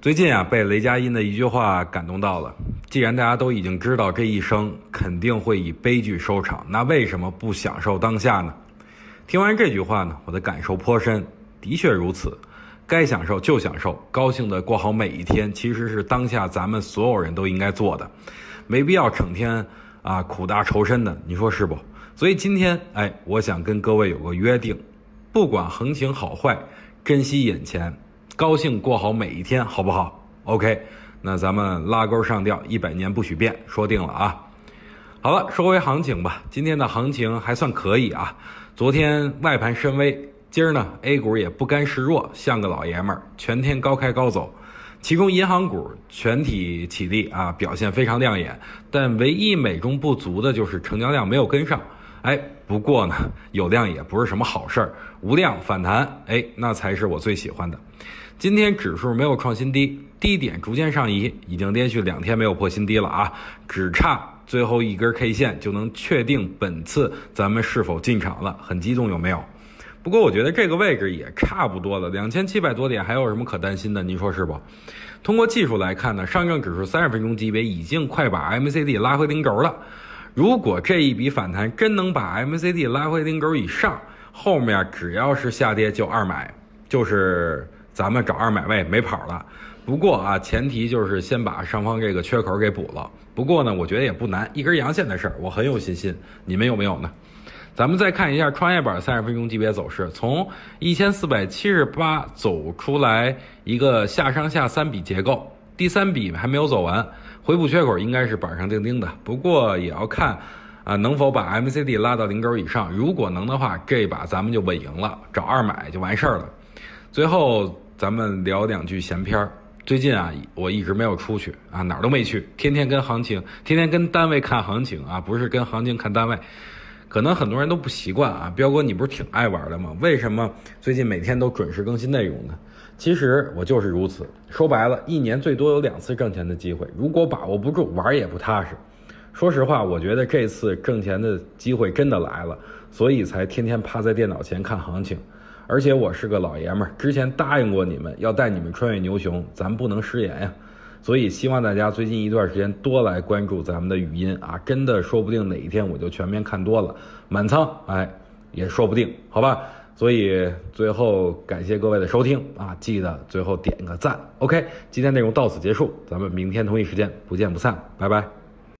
最近啊，被雷佳音的一句话感动到了。既然大家都已经知道这一生肯定会以悲剧收场，那为什么不享受当下呢？听完这句话呢，我的感受颇深。的确如此，该享受就享受，高兴的过好每一天，其实是当下咱们所有人都应该做的，没必要整天啊苦大仇深的，你说是不？所以今天，哎，我想跟各位有个约定，不管行情好坏，珍惜眼前。高兴过好每一天，好不好？OK，那咱们拉钩上吊，一百年不许变，说定了啊。好了，说回行情吧。今天的行情还算可以啊。昨天外盘深 V，今儿呢 A 股也不甘示弱，像个老爷们儿，全天高开高走。其中银行股全体起立啊，表现非常亮眼。但唯一美中不足的就是成交量没有跟上。哎，不过呢，有量也不是什么好事儿，无量反弹，哎，那才是我最喜欢的。今天指数没有创新低，低点逐渐上移，已经连续两天没有破新低了啊！只差最后一根 K 线就能确定本次咱们是否进场了，很激动有没有？不过我觉得这个位置也差不多了，两千七百多点还有什么可担心的？您说是不？通过技术来看呢，上证指数三十分钟级别已经快把 MACD 拉回零轴了。如果这一笔反弹真能把 MCD 拉回零轴以上，后面只要是下跌就二买，就是。咱们找二买位没跑了，不过啊，前提就是先把上方这个缺口给补了。不过呢，我觉得也不难，一根阳线的事儿，我很有信心。你们有没有呢？咱们再看一下创业板三十分钟级别走势，从一千四百七十八走出来一个下上下三笔结构，第三笔还没有走完，回补缺口应该是板上钉钉的。不过也要看啊，能否把 MCD 拉到零轴以上。如果能的话，这把咱们就稳赢了，找二买就完事儿了。最后。咱们聊两句闲篇儿。最近啊，我一直没有出去啊，哪儿都没去，天天跟行情，天天跟单位看行情啊，不是跟行情看单位。可能很多人都不习惯啊，彪哥你不是挺爱玩的吗？为什么最近每天都准时更新内容呢？其实我就是如此。说白了，一年最多有两次挣钱的机会，如果把握不住，玩也不踏实。说实话，我觉得这次挣钱的机会真的来了，所以才天天趴在电脑前看行情。而且我是个老爷们儿，之前答应过你们要带你们穿越牛熊，咱不能食言呀。所以希望大家最近一段时间多来关注咱们的语音啊，真的说不定哪一天我就全面看多了，满仓哎也说不定，好吧？所以最后感谢各位的收听啊，记得最后点个赞。OK，今天内容到此结束，咱们明天同一时间不见不散，拜拜。